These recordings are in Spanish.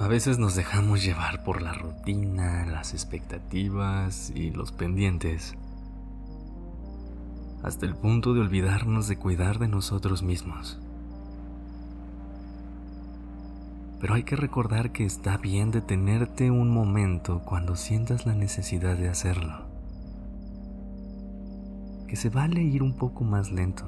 A veces nos dejamos llevar por la rutina, las expectativas y los pendientes, hasta el punto de olvidarnos de cuidar de nosotros mismos. Pero hay que recordar que está bien detenerte un momento cuando sientas la necesidad de hacerlo. Que se vale ir un poco más lento.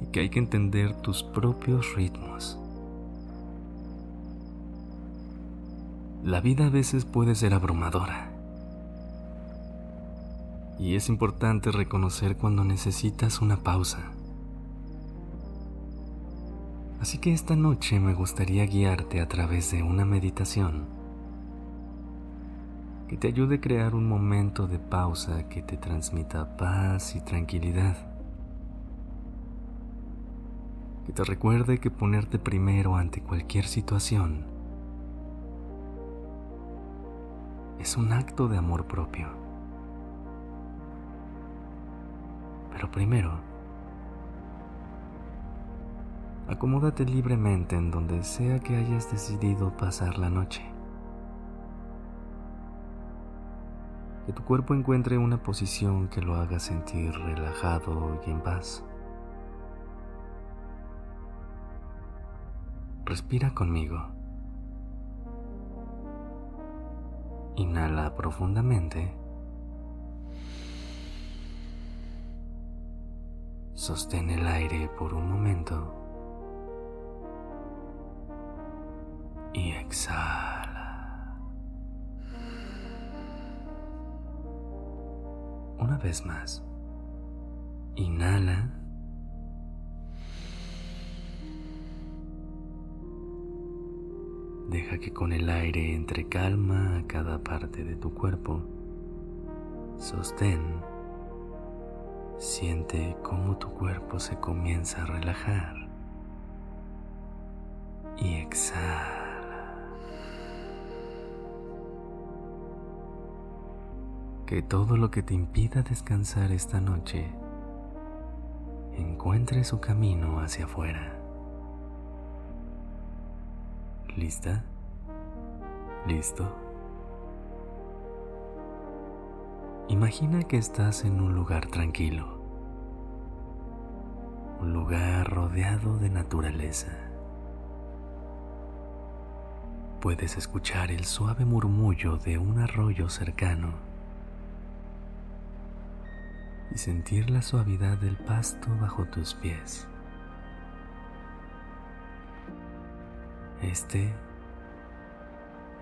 Y que hay que entender tus propios ritmos. La vida a veces puede ser abrumadora. Y es importante reconocer cuando necesitas una pausa. Así que esta noche me gustaría guiarte a través de una meditación que te ayude a crear un momento de pausa que te transmita paz y tranquilidad. Que te recuerde que ponerte primero ante cualquier situación es un acto de amor propio. Pero primero, acomódate libremente en donde sea que hayas decidido pasar la noche. Que tu cuerpo encuentre una posición que lo haga sentir relajado y en paz. Respira conmigo. Inhala profundamente. Sostén el aire por un momento. Y exhala. Una vez más. Inhala. Deja que con el aire entre calma a cada parte de tu cuerpo. Sostén. Siente cómo tu cuerpo se comienza a relajar. Y exhala. Que todo lo que te impida descansar esta noche encuentre su camino hacia afuera. ¿Lista? ¿Listo? Imagina que estás en un lugar tranquilo, un lugar rodeado de naturaleza. Puedes escuchar el suave murmullo de un arroyo cercano y sentir la suavidad del pasto bajo tus pies. Este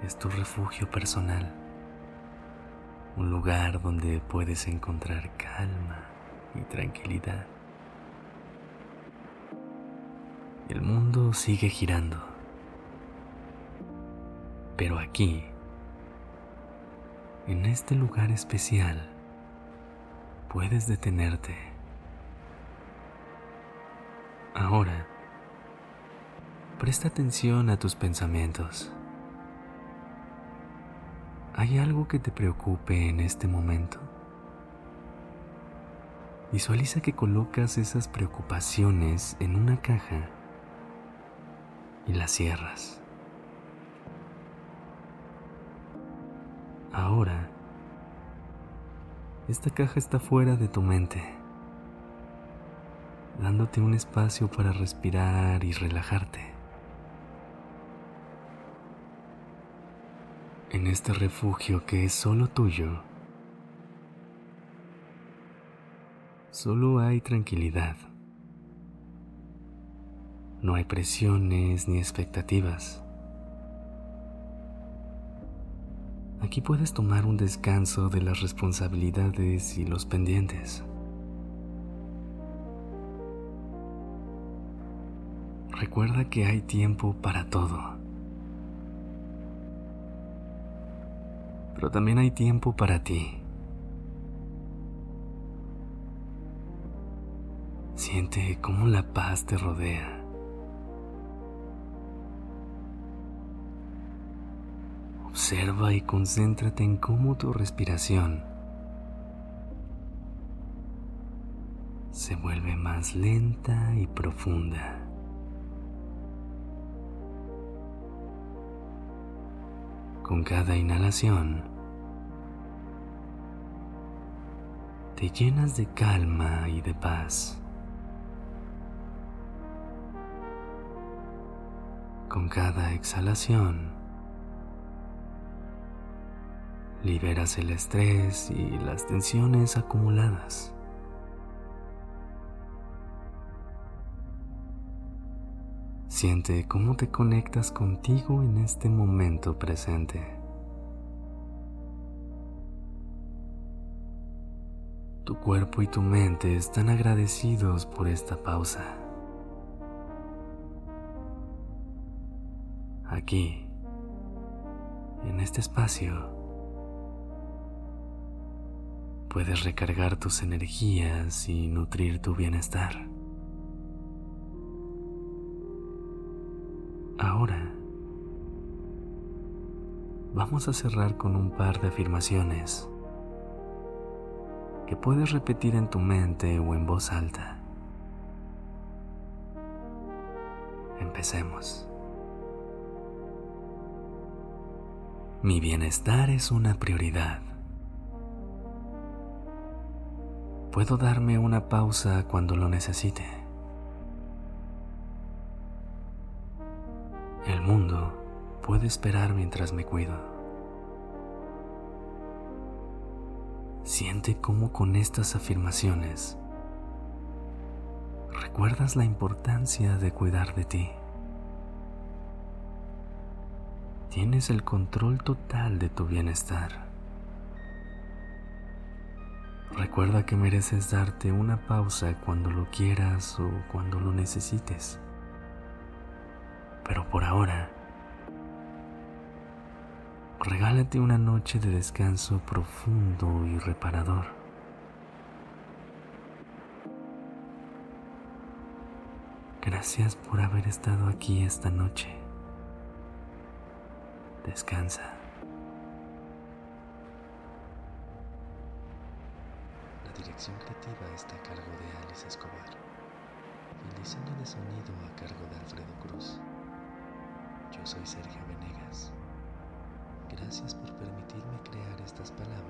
es tu refugio personal, un lugar donde puedes encontrar calma y tranquilidad. El mundo sigue girando, pero aquí, en este lugar especial, puedes detenerte. Ahora, Presta atención a tus pensamientos. ¿Hay algo que te preocupe en este momento? Visualiza que colocas esas preocupaciones en una caja y la cierras. Ahora, esta caja está fuera de tu mente, dándote un espacio para respirar y relajarte. En este refugio que es solo tuyo, solo hay tranquilidad. No hay presiones ni expectativas. Aquí puedes tomar un descanso de las responsabilidades y los pendientes. Recuerda que hay tiempo para todo pero también hay tiempo para ti. Siente cómo la paz te rodea. Observa y concéntrate en cómo tu respiración se vuelve más lenta y profunda. Con cada inhalación, te llenas de calma y de paz. Con cada exhalación, liberas el estrés y las tensiones acumuladas. Siente cómo te conectas contigo en este momento presente. Tu cuerpo y tu mente están agradecidos por esta pausa. Aquí, en este espacio, puedes recargar tus energías y nutrir tu bienestar. Ahora, vamos a cerrar con un par de afirmaciones que puedes repetir en tu mente o en voz alta. Empecemos. Mi bienestar es una prioridad. Puedo darme una pausa cuando lo necesite. El mundo puede esperar mientras me cuido. Siente cómo con estas afirmaciones recuerdas la importancia de cuidar de ti. Tienes el control total de tu bienestar. Recuerda que mereces darte una pausa cuando lo quieras o cuando lo necesites. Pero por ahora, regálate una noche de descanso profundo y reparador. Gracias por haber estado aquí esta noche. Descansa. La dirección creativa está a cargo de Alice Escobar el diseño de sonido a cargo de Alfredo Cruz. Yo soy Sergio Venegas. Gracias por permitirme crear estas palabras